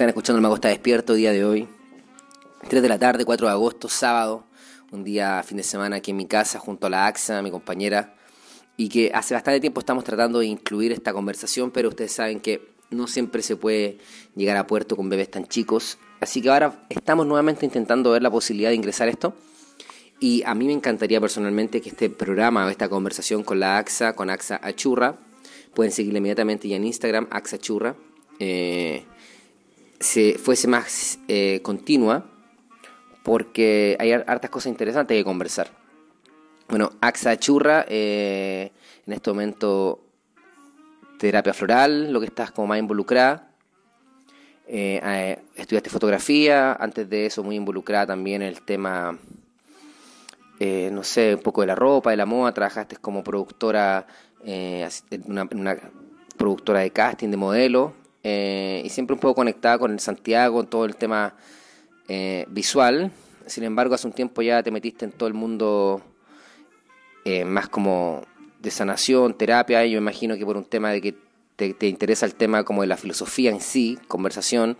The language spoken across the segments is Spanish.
Están escuchando el Mago está despierto día de hoy. 3 de la tarde, 4 de agosto, sábado. Un día, fin de semana aquí en mi casa junto a la AXA, mi compañera. Y que hace bastante tiempo estamos tratando de incluir esta conversación, pero ustedes saben que no siempre se puede llegar a puerto con bebés tan chicos. Así que ahora estamos nuevamente intentando ver la posibilidad de ingresar esto. Y a mí me encantaría personalmente que este programa o esta conversación con la AXA, con AXA Achurra, pueden seguirle inmediatamente ya en Instagram, AXA Achurra. Eh, se fuese más eh, continua, porque hay hartas cosas interesantes que conversar. Bueno, AXA Churra, eh, en este momento terapia floral, lo que estás como más involucrada. Eh, estudiaste fotografía, antes de eso muy involucrada también en el tema, no sé, un poco de la ropa, de la moda, trabajaste como productora, una, una productora de casting, de modelo, eh, y siempre un poco conectada con el Santiago, todo el tema eh, visual. Sin embargo, hace un tiempo ya te metiste en todo el mundo eh, más como de sanación, terapia, y yo imagino que por un tema de que te, te, interesa el tema como de la filosofía en sí, conversación,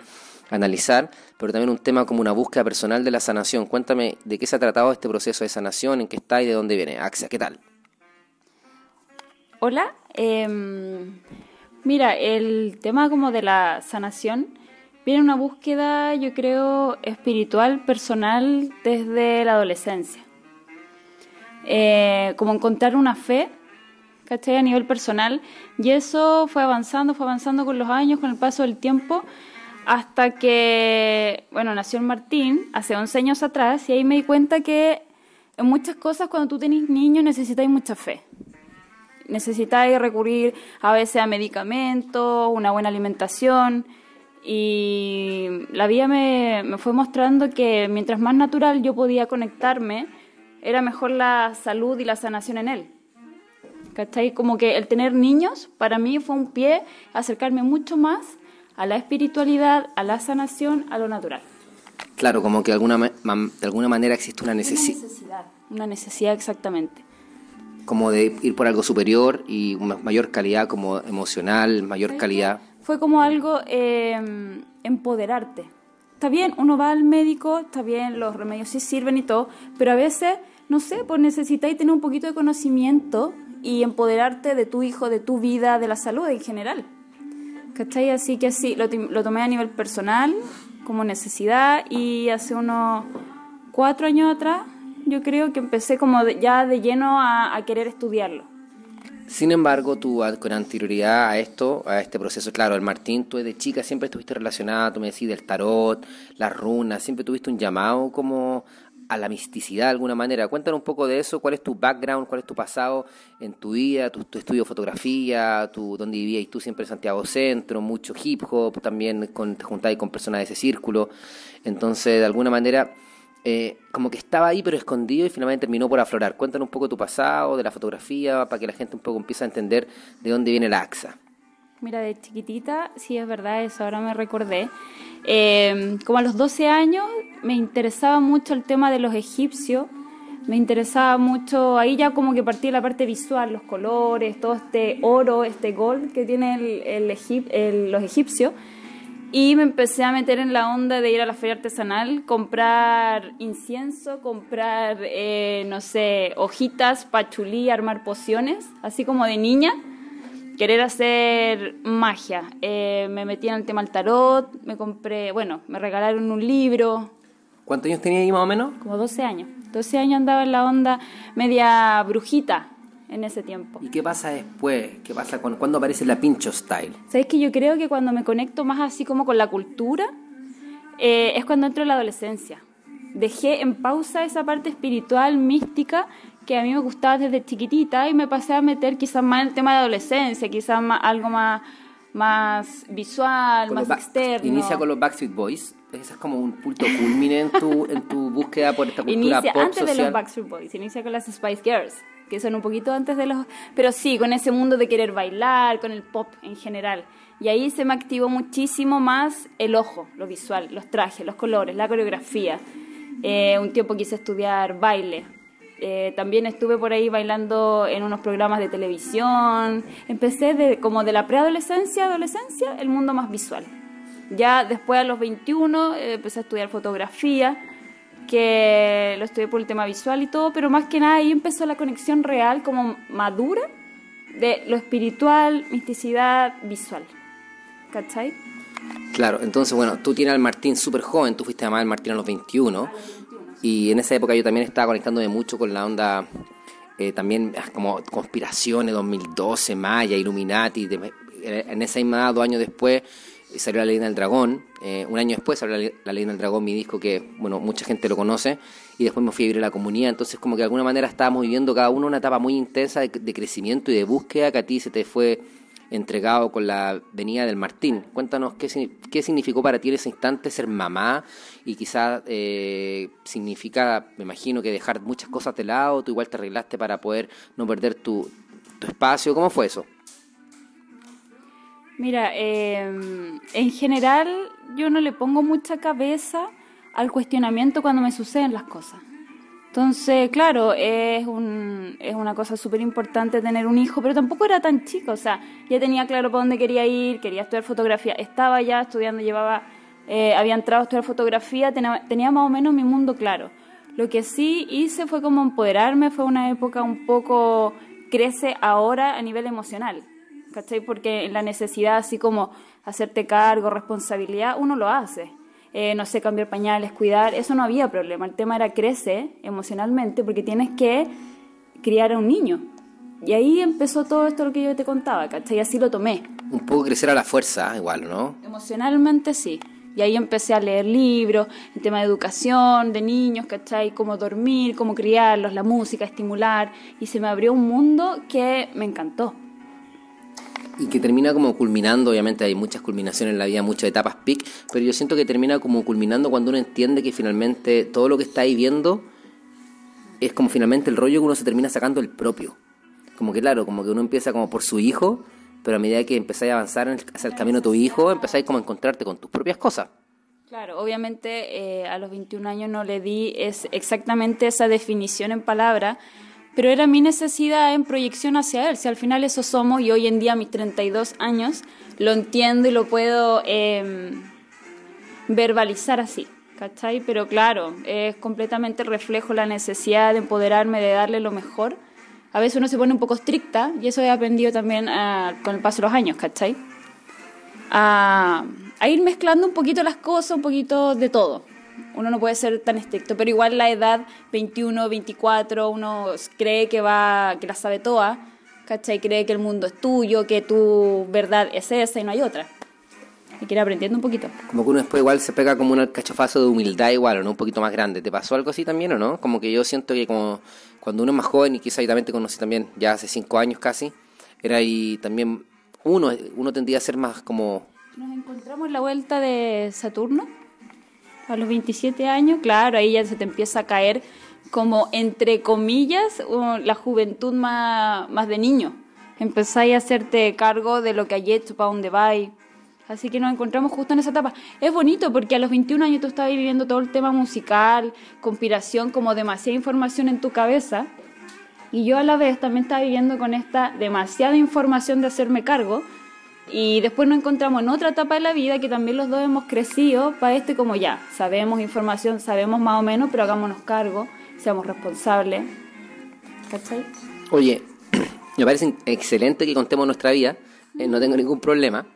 analizar, pero también un tema como una búsqueda personal de la sanación. Cuéntame de qué se ha tratado este proceso de sanación, en qué está y de dónde viene. Axia, ¿qué tal? Hola, eh, Mira, el tema como de la sanación viene una búsqueda, yo creo, espiritual, personal desde la adolescencia. Eh, como encontrar una fe, ¿cachai? A nivel personal. Y eso fue avanzando, fue avanzando con los años, con el paso del tiempo, hasta que, bueno, nació el Martín hace 11 años atrás y ahí me di cuenta que en muchas cosas cuando tú tenés niños necesitáis mucha fe necesitáis recurrir a veces a medicamentos, una buena alimentación. Y la vida me, me, fue mostrando que mientras más natural yo podía conectarme, era mejor la salud y la sanación en él. ¿Cachai? Como que el tener niños para mí fue un pie a acercarme mucho más a la espiritualidad, a la sanación, a lo natural. Claro, como que de alguna, de alguna manera existe una, necesi una necesidad. Una necesidad exactamente como de ir por algo superior y mayor calidad como emocional, mayor calidad. Fue como algo eh, empoderarte. Está bien, uno va al médico, está bien, los remedios sí sirven y todo, pero a veces, no sé, pues necesitáis tener un poquito de conocimiento y empoderarte de tu hijo, de tu vida, de la salud en general. ¿Cachai? Así que sí, lo, lo tomé a nivel personal, como necesidad, y hace unos cuatro años atrás yo creo que empecé como ya de lleno a, querer estudiarlo. Sin embargo, tú con anterioridad a esto, a este proceso, claro, el Martín, tú de chica siempre estuviste relacionada, tú me decís, del tarot, las runas, siempre tuviste un llamado como a la misticidad de alguna manera. Cuéntanos un poco de eso, cuál es tu background, cuál es tu pasado en tu vida, tu, estudio de fotografía, tu, dónde vivías tú siempre en Santiago Centro, mucho hip hop, también con, te juntáis con personas de ese círculo. Entonces, de alguna manera eh, como que estaba ahí pero escondido y finalmente terminó por aflorar. Cuéntanos un poco tu pasado, de la fotografía, para que la gente un poco empiece a entender de dónde viene la AXA. Mira, de chiquitita, sí es verdad, eso ahora me recordé. Eh, como a los 12 años me interesaba mucho el tema de los egipcios, me interesaba mucho, ahí ya como que partía la parte visual, los colores, todo este oro, este gold que tienen el, el, los egipcios. Y me empecé a meter en la onda de ir a la feria artesanal, comprar incienso, comprar, eh, no sé, hojitas, pachulí, armar pociones, así como de niña, querer hacer magia. Eh, me metí en el tema del tarot, me compré, bueno, me regalaron un libro. ¿Cuántos años tenía ahí más o menos? Como 12 años. 12 años andaba en la onda media brujita, en ese tiempo. ¿Y qué pasa después? ¿Qué pasa con, cuando aparece la pincho style? Sabes que yo creo que cuando me conecto más así como con la cultura, eh, es cuando entro en la adolescencia. Dejé en pausa esa parte espiritual, mística, que a mí me gustaba desde chiquitita y me pasé a meter quizás más en el tema de adolescencia, quizás más, algo más, más visual, más externo. Inicia con los Backstreet Boys. Ese es como un punto culmine en tu, en tu búsqueda por esta cultura inicia antes de los Backstreet Boys, inicia con las Spice Girls que son un poquito antes de los... Pero sí, con ese mundo de querer bailar, con el pop en general. Y ahí se me activó muchísimo más el ojo, lo visual, los trajes, los colores, la coreografía. Eh, un tiempo quise estudiar baile. Eh, también estuve por ahí bailando en unos programas de televisión. Empecé de, como de la preadolescencia, adolescencia, el mundo más visual. Ya después a los 21 eh, empecé a estudiar fotografía, que lo estudié por el tema visual y todo, pero más que nada ahí empezó la conexión real como madura de lo espiritual, misticidad, visual. ¿Cachai? Claro, entonces, bueno, tú tienes al Martín súper joven, tú fuiste a al Martín a los 21, y en esa época yo también estaba conectándome mucho con la onda, eh, también ah, como conspiraciones, 2012, Maya, Illuminati, en esa misma dos años después salió La Leyenda del Dragón, eh, un año después salió La, Leyenda del Dragón, mi disco que, bueno, mucha gente lo conoce, y después me fui a vivir a la comunidad, entonces como que de alguna manera estábamos viviendo cada uno una etapa muy intensa de, de crecimiento y de búsqueda que a ti se te fue entregado con la venida del Martín. Cuéntanos qué, qué significó para ti en ese instante ser mamá y quizás eh, significa, me imagino, que dejar muchas cosas de lado, tú igual te arreglaste para poder no perder tu, tu espacio. ¿Cómo fue eso? Mira, em, en general yo no le pongo mucha cabeza al cuestionamiento cuando me suceden las cosas. Entonces, claro, es, un, es una cosa súper importante tener un hijo, pero tampoco era tan chico, o sea, ya tenía claro para dónde quería ir, quería estudiar fotografía, estaba ya estudiando, llevaba, eh, había entrado a estudiar fotografía, tenía, tenía más o menos mi mundo claro. Lo que sí hice fue como empoderarme, fue una época un poco, crece ahora a nivel emocional, ¿cachai? Porque la necesidad así como hacerte cargo, responsabilidad, uno lo hace eh, no sé, cambiar pañales, cuidar, eso no había problema. El tema era crece emocionalmente porque tienes que criar a un niño. Y ahí empezó todo esto lo que yo te contaba, ¿cachai? Y así lo tomé. Un poco crecer a la fuerza, igual, ¿no? Emocionalmente sí. Y ahí empecé a leer libros, el tema de educación, de niños, ¿cachai? Cómo dormir, cómo criarlos, la música, estimular. Y se me abrió un mundo que me encantó y que termina como culminando, obviamente hay muchas culminaciones en la vida, muchas etapas peak, pero yo siento que termina como culminando cuando uno entiende que finalmente todo lo que está ahí viendo es como finalmente el rollo que uno se termina sacando el propio. Como que claro, como que uno empieza como por su hijo, pero a medida que empezáis a avanzar hacia el camino de tu hijo, empezáis como a encontrarte con tus propias cosas. Claro, obviamente eh, a los 21 años no le di es exactamente esa definición en palabra, pero era mi necesidad en proyección hacia él. Si al final eso somos y hoy en día a mis 32 años lo entiendo y lo puedo em, verbalizar así, ¿cachai? Pero claro, es completamente reflejo la necesidad de empoderarme, de darle lo mejor. A veces uno se pone un poco estricta y eso he aprendido también ah, con el paso de los años, ¿cachai? a ir mezclando un poquito las cosas, un poquito de todo uno no puede ser tan estricto, pero igual la edad 21, 24, uno cree que va, que la sabe toda, ¿cachai? Cree que el mundo es tuyo, que tu verdad es esa y no hay otra. Y quiere aprendiendo un poquito. Como que uno después igual se pega como un cachofazo de humildad igual, ¿o no? Un poquito más grande. ¿Te pasó algo así también o no? Como que yo siento que como cuando uno es más joven, y quizá yo también te conocí también ya hace cinco años casi, era ahí también uno, uno tendría a ser más como... Nos encontramos en la vuelta de Saturno a los 27 años, claro, ahí ya se te empieza a caer como, entre comillas, la juventud más, más de niño. Empezáis a hacerte cargo de lo que hay hecho, para dónde vais. Así que nos encontramos justo en esa etapa. Es bonito porque a los 21 años tú estabas viviendo todo el tema musical, conspiración, como demasiada información en tu cabeza. Y yo a la vez también estaba viviendo con esta demasiada información de hacerme cargo y después nos encontramos en otra etapa de la vida que también los dos hemos crecido para este como ya, sabemos información, sabemos más o menos, pero hagámonos cargo, seamos responsables. ¿Cachai? Oye, me parece excelente que contemos nuestra vida, eh, no tengo ningún problema,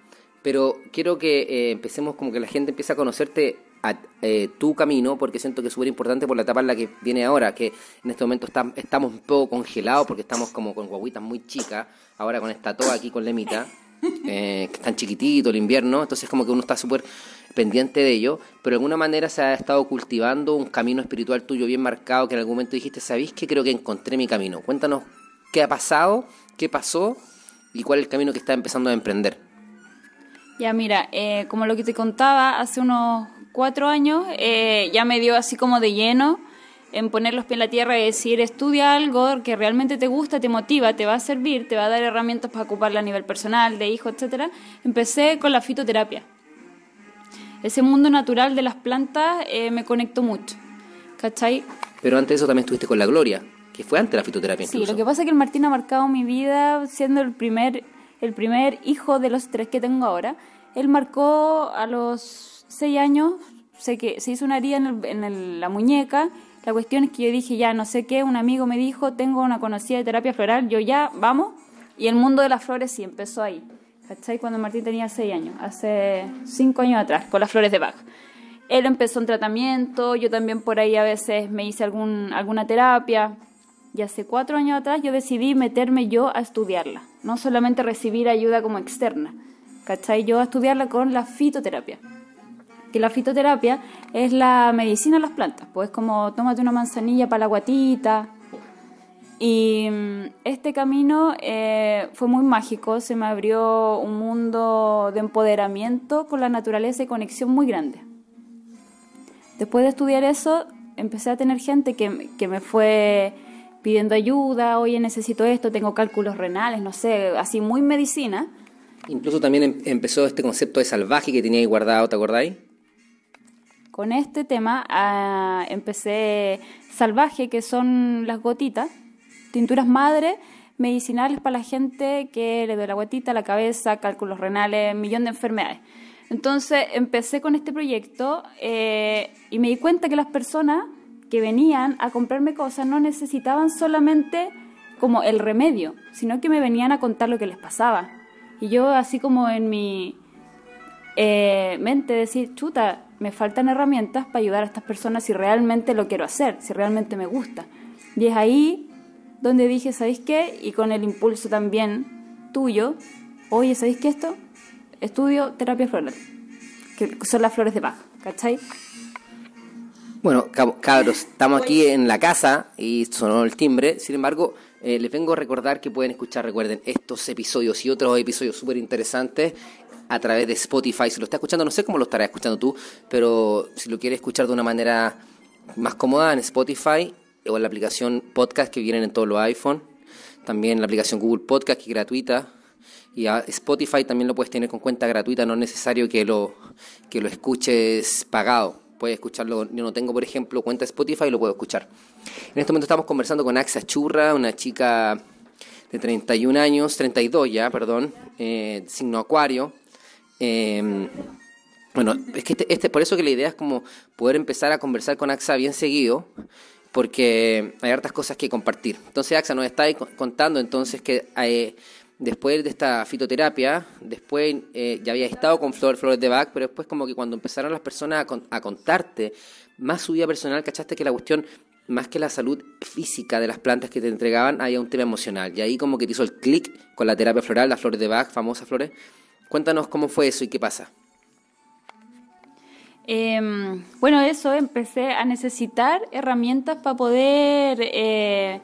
pero quiero que eh, empecemos como que la gente empiece a conocerte a eh, tu camino, porque siento que es súper importante por la etapa en la que viene ahora, que en este momento estamos un poco congelados porque estamos como con guaguitas muy chicas, ahora con esta toa aquí con lemita eh, que están chiquititos, el invierno, entonces como que uno está súper pendiente de ello, pero de alguna manera se ha estado cultivando un camino espiritual tuyo bien marcado que en algún momento dijiste, ¿sabéis que creo que encontré mi camino? Cuéntanos qué ha pasado, qué pasó y cuál es el camino que está empezando a emprender. Ya mira, eh, como lo que te contaba, hace unos cuatro años eh, ya me dio así como de lleno en poner los pies en la tierra y decir, estudia algo que realmente te gusta, te motiva, te va a servir, te va a dar herramientas para ocuparla a nivel personal, de hijo, etcétera, empecé con la fitoterapia. Ese mundo natural de las plantas eh, me conectó mucho. ¿Cachai? Pero antes de eso también estuviste con la Gloria, que fue antes de la fitoterapia. Sí, lo que pasa es que el Martín ha marcado mi vida siendo el primer, el primer hijo de los tres que tengo ahora. él marcó a los seis años, sé que se hizo una herida en, en la muñeca. La cuestión es que yo dije, ya no sé qué, un amigo me dijo, tengo una conocida de terapia floral, yo ya, vamos. Y el mundo de las flores sí empezó ahí. ¿Cachai? Cuando Martín tenía seis años, hace cinco años atrás, con las flores de Bach. Él empezó un tratamiento, yo también por ahí a veces me hice algún, alguna terapia. Y hace cuatro años atrás yo decidí meterme yo a estudiarla, no solamente recibir ayuda como externa, ¿cachai? Yo a estudiarla con la fitoterapia. Que la fitoterapia es la medicina de las plantas, pues como tómate una manzanilla para la guatita. Y mm, este camino eh, fue muy mágico, se me abrió un mundo de empoderamiento con la naturaleza y conexión muy grande. Después de estudiar eso, empecé a tener gente que, que me fue pidiendo ayuda, oye, necesito esto, tengo cálculos renales, no sé, así muy medicina. Incluso también em, empezó este concepto de salvaje que tenía ahí guardado, ¿te acordáis? Con este tema ah, empecé salvaje, que son las gotitas, tinturas madre, medicinales para la gente que le duele la gotita, la cabeza, cálculos renales, millón de enfermedades. Entonces empecé con este proyecto eh, y me di cuenta que las personas que venían a comprarme cosas no necesitaban solamente como el remedio, sino que me venían a contar lo que les pasaba. Y yo así como en mi eh, mente decir, chuta, me faltan herramientas para ayudar a estas personas si realmente lo quiero hacer, si realmente me gusta. Y es ahí donde dije, ¿sabéis qué? Y con el impulso también tuyo, oye, ¿sabéis qué esto? estudio terapia floral, que son las flores de Bach, ¿cachai? Bueno, cabros, estamos aquí en la casa y sonó el timbre, sin embargo, eh, les vengo a recordar que pueden escuchar, recuerden, estos episodios y otros episodios súper interesantes a través de Spotify. Si lo está escuchando, no sé cómo lo estarás escuchando tú, pero si lo quieres escuchar de una manera más cómoda en Spotify o en la aplicación podcast que vienen en todos los iPhone, también la aplicación Google Podcast que es gratuita, y Spotify también lo puedes tener con cuenta gratuita, no es necesario que lo, que lo escuches pagado. Puedes escucharlo, yo no tengo, por ejemplo, cuenta Spotify y lo puedo escuchar. En este momento estamos conversando con Axa Churra, una chica de 31 años, 32 ya, perdón, eh, signo acuario. Em, bueno, es que este, este, por eso que la idea es como poder empezar a conversar con AXA bien seguido, porque hay hartas cosas que compartir. Entonces AXA nos está contando entonces que hay, Después de esta fitoterapia, después eh, ya había estado con Flor, Flores de Bach, pero después como que cuando empezaron las personas a, contarte más su vida personal, cachaste que la cuestión, más que la salud física de las plantas que te entregaban, había un tema emocional. Y ahí como que te hizo el clic con la terapia floral, las flores de Bach, famosas flores. Cuéntanos cómo fue eso y qué pasa. Em, bueno, eso, empecé a necesitar herramientas para poder... Eh,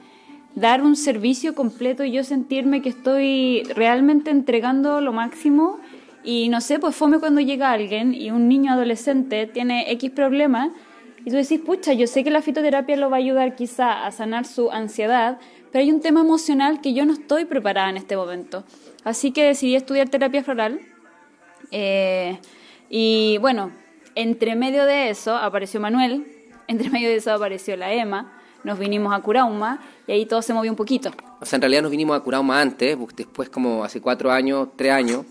dar un servicio completo y yo sentirme que estoy realmente entregando lo máximo. Y no sé, pues fome cuando llega alguien y un niño adolescente tiene X problema y tú decís, pucha, yo sé que la fitoterapia lo va a ayudar quizá a sanar su ansiedad, pero hay un tema emocional que yo no estoy preparada en este momento. Así que decidí estudiar terapia floral. Eh, y bueno, entre medio de eso apareció Manuel, entre medio de eso apareció la Emma nos vinimos a Curauma y ahí todo se movió un poquito. O sea, en realidad nos vinimos a Curauma antes, después como hace cuatro años, tres años,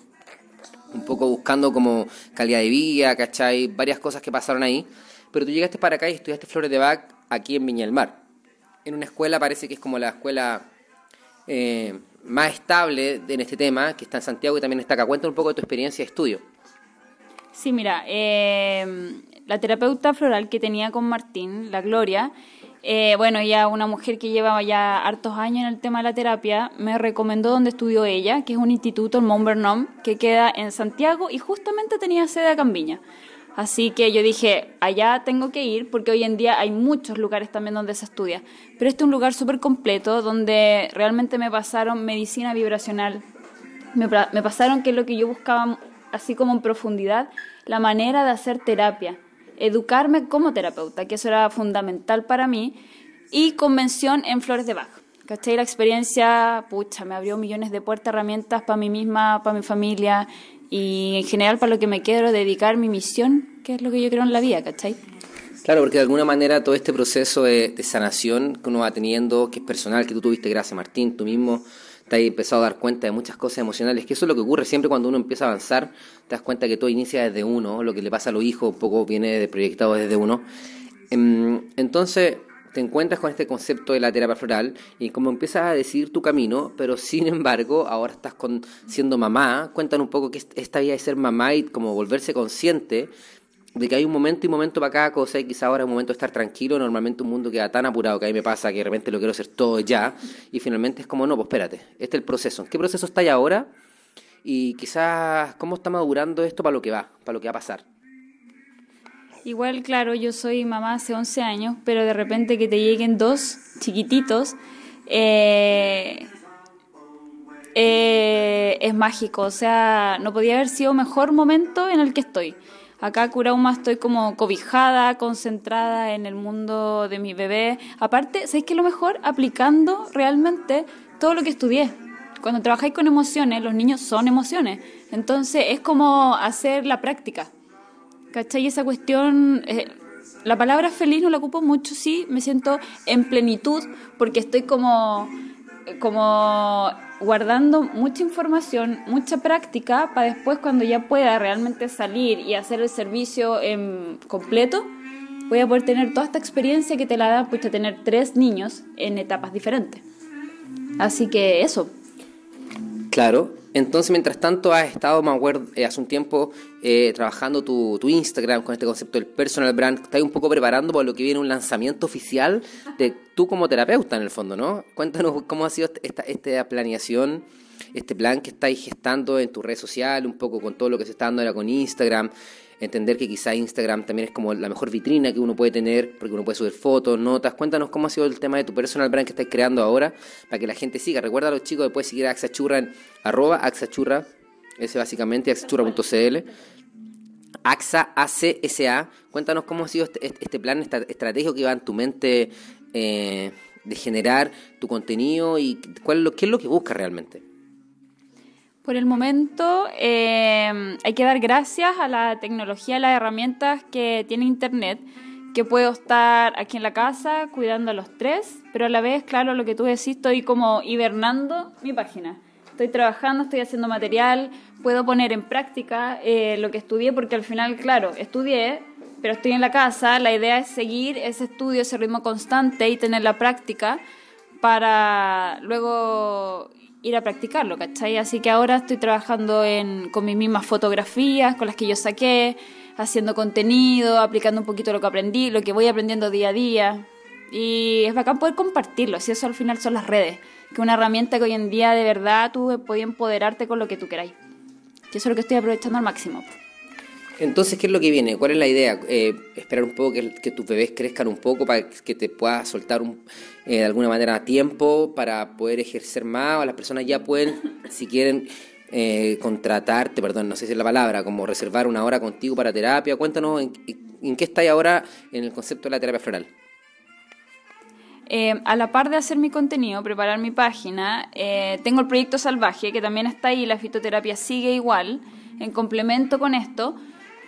un poco buscando como calidad de vida, ¿cachai? Varias cosas que pasaron ahí. Pero tú llegaste para acá y estudiaste Flores de Bach aquí en Viña del Mar. En una escuela, parece que es como la escuela eh, más estable en este tema, que está en Santiago y también está acá. Cuéntame un poco de tu experiencia de estudio. Sí, mira, eh, la terapeuta floral que tenía con Martín, la Gloria, eh, bueno, ella, una mujer que lleva ya hartos años en el tema de la terapia, me recomendó donde estudió ella, que es un instituto, el Mont Vernon, que queda en Santiago y justamente tenía sede a Cambiña. Así que yo dije, allá tengo que ir porque hoy en día hay muchos lugares también donde se estudia. Pero este es un lugar súper completo donde realmente me pasaron medicina vibracional, me, pasaron que es lo que yo buscaba así como en profundidad, la manera de hacer terapia educarme como terapeuta, que eso era fundamental para mí, y convención en Flores de Bach. ¿Cachai? La experiencia, pucha, me abrió millones de puertas, herramientas para mí misma, para mi familia y en general para lo que me quiero dedicar, mi misión, que es lo que yo creo en la vida, ¿cachai? Claro, porque de alguna manera todo este proceso de, sanación que uno va teniendo, que es personal, que tú tuviste, gracias Martín, tú mismo te has empezado a dar cuenta de muchas cosas emocionales, que eso es lo que ocurre siempre cuando uno empieza a avanzar, te das cuenta que todo inicia desde uno, lo que le pasa a los hijos un poco viene proyectado desde uno. Em, entonces te encuentras con este concepto de la terapia floral y como empiezas a decidir tu camino, pero sin embargo ahora estás con, siendo mamá, cuéntanos un poco que esta vida de ser mamá y como volverse consciente de que hay un momento y momento para cada cosa y quizá ahora es un momento de estar tranquilo, normalmente un mundo queda tan apurado que a mí me pasa que de repente lo quiero hacer todo ya y finalmente es como, no, pues espérate, este es el proceso. ¿En qué proceso está ya ahora? Y quizás cómo está madurando esto para lo que va, para lo que va a pasar. Igual, claro, yo soy mamá hace 11 años, pero de repente que te lleguen dos chiquititos, eh, eh, es mágico. O sea, no podía haber sido mejor momento en el que estoy. Acá Curauma estoy como cobijada, concentrada en el mundo de mi bebé. Aparte, ¿sabéis qué es lo mejor? Aplicando realmente todo lo que estudié. Cuando trabajáis con emociones, los niños son emociones. Entonces es como hacer la práctica. ¿Cachai? Esa cuestión, eh, la palabra feliz no la ocupo mucho, sí, me siento en plenitud porque estoy como, como guardando mucha información, mucha práctica para después cuando ya pueda realmente salir y hacer el servicio en completo, voy a poder tener toda esta experiencia que te la da pues tener tres niños en etapas diferentes. Así que eso. Claro, entonces, mientras tanto, has estado, me eh, hace un tiempo eh, trabajando tu, tu, Instagram con este concepto del personal brand. Estás un poco preparando para lo que viene un lanzamiento oficial de tú como terapeuta, en el fondo, ¿no? Cuéntanos cómo ha sido esta, esta planeación, este plan que estáis gestando en tu red social, un poco con todo lo que se está dando ahora con Instagram entender que quizá Instagram también es como la mejor vitrina que uno puede tener, porque uno puede subir fotos, notas. Cuéntanos cómo ha sido el tema de tu personal brand que estás creando ahora, para que la gente siga. Recuerda a los chicos puedes seguir a Axachurra en arroba Axachurra, ese básicamente, axachurra.cl. AXA, ACSA, cuéntanos cómo ha sido este, este, este plan esta estratégico que va en tu mente eh, de generar tu contenido y cuál, qué es lo que buscas realmente. Por el momento eh, hay que dar gracias a la tecnología, a las herramientas que tiene Internet, que puedo estar aquí en la casa cuidando a los tres, pero a la vez, claro, lo que tú decís, estoy como hibernando mi página. Estoy trabajando, estoy haciendo material, puedo poner en práctica eh, lo que estudié, porque al final, claro, estudié, pero estoy en la casa, la idea es seguir ese estudio, ese ritmo constante y tener la práctica para luego ir a practicarlo, ¿cachai? Así que ahora estoy trabajando en, con mis mismas fotografías, con las que yo saqué, haciendo contenido, aplicando un poquito lo que aprendí, lo que voy aprendiendo día a día. Y es bacán poder compartirlo, así eso al final son las redes, que es una herramienta que hoy en día de verdad tú puedes empoderarte con lo que tú queráis. Y eso es lo que estoy aprovechando al máximo. Entonces, ¿qué es lo que viene? ¿Cuál es la idea? Eh, esperar un poco que, tus bebés crezcan un poco para que te puedas soltar un, eh, de alguna manera a tiempo para poder ejercer más o las personas ya pueden, si quieren, eh, contratarte, perdón, no sé si es la palabra, como reservar una hora contigo para terapia. Cuéntanos en, en qué estáis ahora en el concepto de la terapia floral. Eh, a la par de hacer mi contenido, preparar mi página, eh, tengo el proyecto Salvaje, que también está ahí, la fitoterapia sigue igual, en complemento con esto,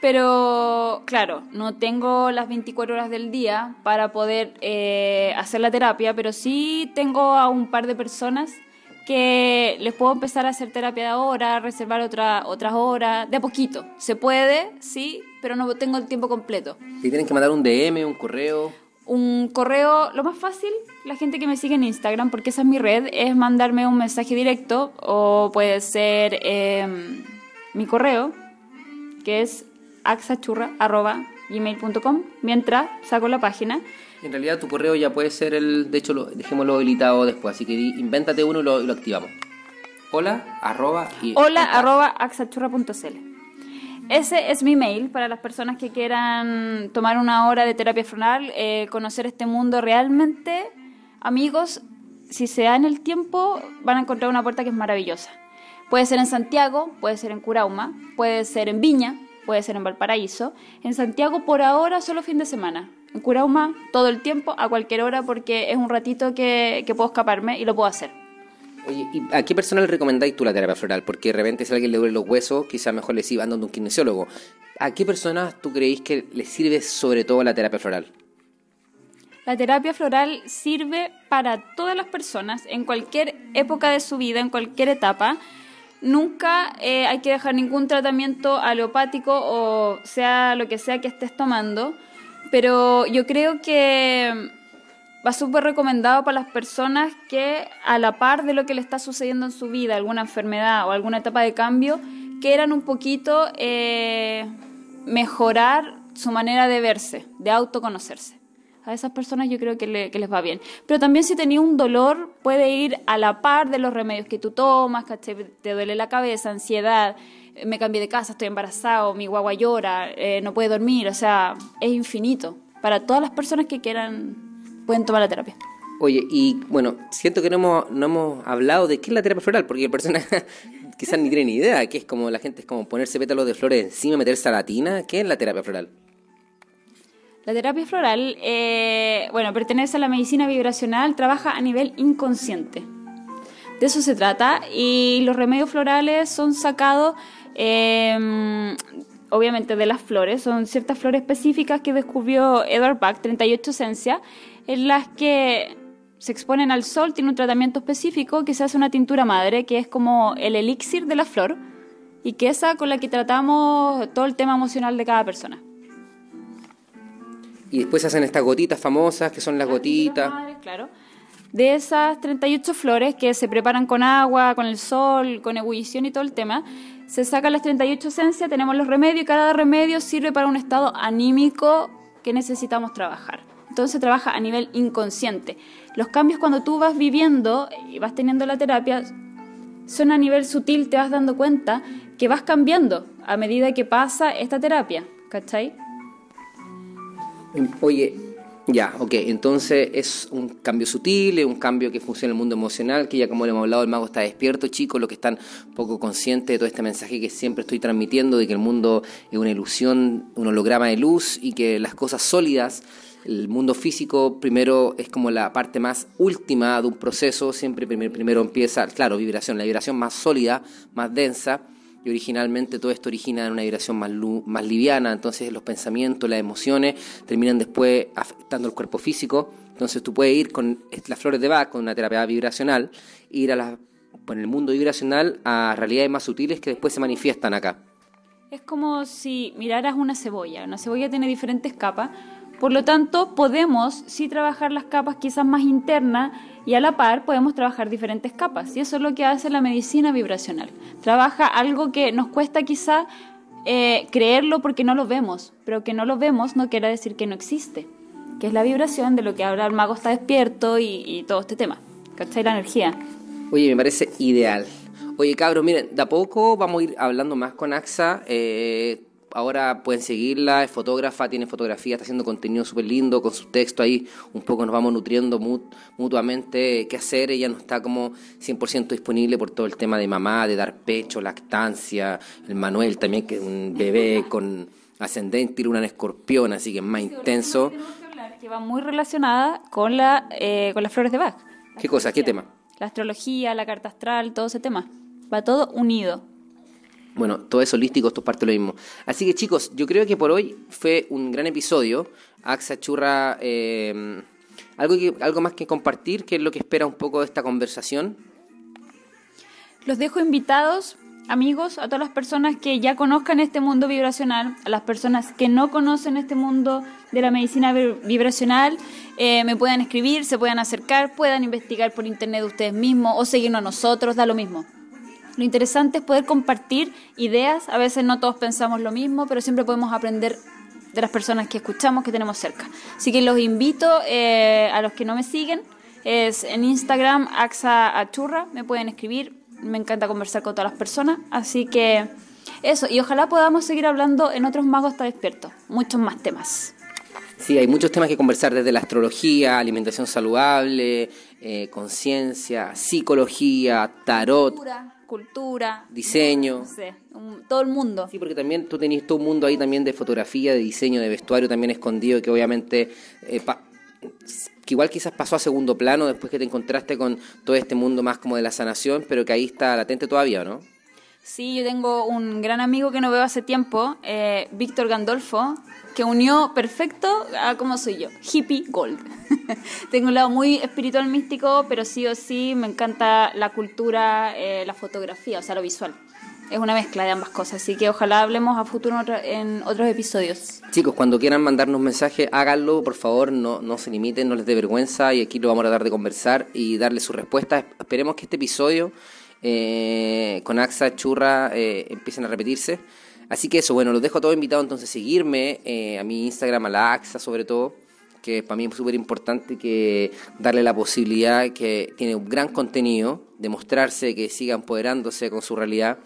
pero claro, no tengo las 24 horas del día para poder eh, hacer la terapia, pero sí tengo a un par de personas que les puedo empezar a hacer terapia de ahora, reservar otra, otras horas, de a poquito. Se puede, sí, pero no tengo el tiempo completo. ¿Y tienen que mandar un DM, un correo? Un correo, lo más fácil, la gente que me sigue en Instagram, porque esa es mi red, es mandarme un mensaje directo o puede ser eh, mi correo, que es axachurra.gmail.com mientras saco la página. En realidad tu correo ya puede ser el, de hecho lo, dejémoslo habilitado después, así que invéntate uno y lo, lo activamos. Hola arroba y Hola arroba axachurra.cl ese es mi mail para las personas que quieran tomar una hora de terapia frontal, eh, conocer este mundo realmente. Amigos, si se dan el tiempo, van a encontrar una puerta que es maravillosa. Puede ser en Santiago, puede ser en Curauma, puede ser en Viña, puede ser en Valparaíso. En Santiago por ahora solo fin de semana. En Curauma todo el tiempo, a cualquier hora, porque es un ratito que, que puedo escaparme y lo puedo hacer. Oye, ¿y a qué persona le recomendáis tú la terapia floral? Porque de repente si a alguien le duele los huesos, quizás mejor le siga andando un kinesiólogo. ¿A qué personas tú creéis que le sirve sobre todo la terapia floral? La terapia floral sirve para todas las personas en cualquier época de su vida, en cualquier etapa. Nunca eh, hay que dejar ningún tratamiento aleopático o sea lo que sea que estés tomando, pero yo creo que va súper recomendado para las personas que a la par de lo que le está sucediendo en su vida, alguna enfermedad o alguna etapa de cambio, quieran un poquito eh, mejorar su manera de verse, de autoconocerse. A esas personas yo creo que, les va bien. Pero también si tenía un dolor, puede ir a la par de los remedios que tú tomas, te duele la cabeza, ansiedad, me cambié de casa, estoy embarazado, mi guagua llora, eh, no puede dormir, o sea, es infinito. Para todas las personas que quieran pueden tomar la terapia. Oye, y bueno, siento que no hemos, no hemos hablado de qué es la terapia floral, porque el persona quizás ni tiene ni idea, que es como la gente es como ponerse pétalos de flores encima, meterse a la. ¿Qué es la terapia floral? La terapia floral, eh, bueno, pertenece a la medicina vibracional, trabaja a nivel inconsciente. De eso se trata. Y los remedios florales son sacados, em, obviamente, de las flores. Son ciertas flores específicas que descubrió Edward Bach, 38 esencias, en las que se exponen al sol, tiene un tratamiento específico que se hace una tintura madre, que es como el elixir de la flor, y que esa con la que tratamos todo el tema emocional de cada persona. Y después hacen estas gotitas famosas, que son las, gotitas. claro. De esas 38 flores que se preparan con agua, con el sol, con ebullición y todo el tema, se sacan las 38 esencias, tenemos los remedios y cada remedio sirve para un estado anímico que necesitamos trabajar. Entonces trabaja a nivel inconsciente. Los cambios cuando tú vas viviendo y vas teniendo la terapia son a nivel sutil, te vas dando cuenta que vas cambiando a medida que pasa esta terapia, ¿cachai? Oye, ya, ok, entonces es un cambio sutil, es un cambio que funciona en el mundo emocional, que ya como le hemos hablado, el mago está despierto, chicos, los que están poco conscientes de todo este mensaje que siempre estoy transmitiendo, de que el mundo es una ilusión, un holograma de luz y que las cosas sólidas el mundo físico primero es como la parte más última de un proceso, siempre primero, primero empieza, claro, vibración, la vibración más sólida, más densa, y originalmente todo esto origina en una vibración más, más liviana, entonces los pensamientos, las emociones terminan después afectando el cuerpo físico, entonces tú puedes ir con las flores de Bach, con una terapia vibracional, ir a la, el mundo vibracional a realidades más sutiles que después se manifiestan acá. Es como si miraras una cebolla, una cebolla tiene diferentes capas, por lo tanto, podemos sí trabajar las capas quizás más internas y a la par podemos trabajar diferentes capas. Y eso es lo que hace la medicina vibracional. Trabaja algo que nos cuesta quizá eh, creerlo porque no lo vemos, pero que no lo vemos no quiere decir que no existe, que es la vibración de lo que habla el mago está despierto y, todo este tema. ¿Cachai? La energía. Oye, me parece ideal. Oye, cabros, miren, de a poco vamos a ir hablando más con AXA. Eh, ahora pueden seguirla, es fotógrafa, tiene fotografía, está haciendo contenido súper lindo, con su texto ahí un poco nos vamos nutriendo mutuamente qué hacer, ella no está como 100% disponible por todo el tema de mamá, de dar pecho, lactancia, el Manuel también que es un bebé con ascendente y una en escorpión, así que es más intenso. Que va muy relacionada con, la, eh, con las flores de Bach. ¿Qué cosa? ¿Qué tema? La astrología, la carta astral, todo ese tema. Va todo unido. Bueno, todo es holístico, esto es parte de lo mismo. Así que chicos, yo creo que por hoy fue un gran episodio. Axa Churra, eh, algo, algo más que compartir, ¿qué es lo que espera un poco de esta conversación? Los dejo invitados, amigos, a todas las personas que ya conozcan este mundo vibracional, a las personas que no conocen este mundo de la medicina vibracional, eh, me puedan escribir, se puedan acercar, puedan investigar por internet ustedes mismos o seguirnos a nosotros, da lo mismo. Lo interesante es poder compartir ideas. A veces no todos pensamos lo mismo, pero siempre podemos aprender de las personas que escuchamos, que tenemos cerca. Así que los invito eh, a los que no me siguen. Es en Instagram, Axa Achurra, me pueden escribir. Me encanta conversar con todas las personas. Así que eso, y ojalá podamos seguir hablando en otros magos está despierto. Muchos más temas. Sí, hay muchos temas que conversar desde la astrología, alimentación saludable, eh, conciencia, psicología, tarot cultura, diseño. todo el mundo. Sí, porque también tú tenés todo un mundo ahí también de fotografía, de diseño, de vestuario también escondido, que obviamente, eh, que igual quizás pasó a segundo plano después que te encontraste con todo este mundo más como de la sanación, pero que ahí está latente todavía, ¿no? Sí, yo tengo un gran amigo que no veo hace tiempo, eh, Víctor Gandolfo, que unió perfecto a cómo soy yo, hippie gold. tengo un lado muy espiritual místico, pero sí o sí me encanta la cultura, eh, la fotografía, o sea, lo visual. Es una mezcla de ambas cosas, así que ojalá hablemos a futuro en otros episodios. Chicos, cuando quieran mandarnos mensajes, háganlo, por favor, no, no se limiten, no les dé vergüenza y aquí lo vamos a tratar de conversar y darle su respuesta. Esperemos que este episodio eh, con AXA, Churra, eh, empiecen a repetirse. Así que eso, bueno, los dejo a todos invitados entonces a seguirme, eh, a mi Instagram, a la AXA sobre todo, que para mí es súper importante que darle la posibilidad que tiene un gran contenido, demostrarse que siga empoderándose con su realidad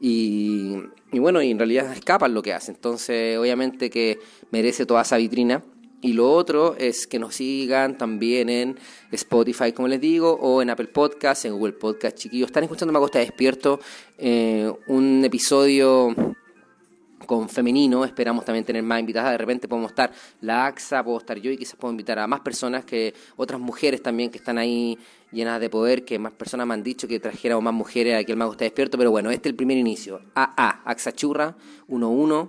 y, y bueno, y en realidad escapan lo que hace. Entonces, obviamente que merece toda esa vitrina. Y lo otro es que nos sigan también en Spotify, como les digo, o en Apple Podcast, en Google Podcast, chiquillos. Están escuchando Macosta Despierto, eh, un episodio con femenino, esperamos también tener más invitadas, de repente podemos estar la AXA, puedo estar yo y quizás puedo invitar a más personas, que otras mujeres también que están ahí llenas de poder, que más personas me han dicho que trajéramos más mujeres aquí el Mago está despierto, pero bueno, este es el primer inicio, AA, AXA Churra, 1-1,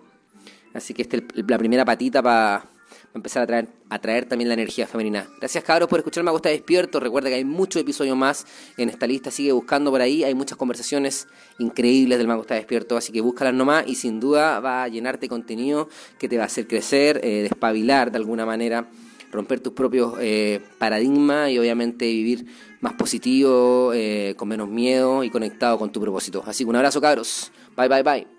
así que esta es la primera patita para empezar a traer, a traer también la energía femenina. Gracias cabros por escucharme, Me Gusta Despierto. Recuerda que hay muchos episodios más en esta lista, sigue buscando por ahí. Hay muchas conversaciones increíbles del Me Gusta Despierto, así que búscalas nomás y sin duda va a llenarte contenido que te va a hacer crecer, eh, despabilar de alguna manera, romper tus propios eh, paradigmas y obviamente vivir más positivo, eh, con menos miedo y conectado con tu propósito. Así que un abrazo cabros. Bye, bye, bye.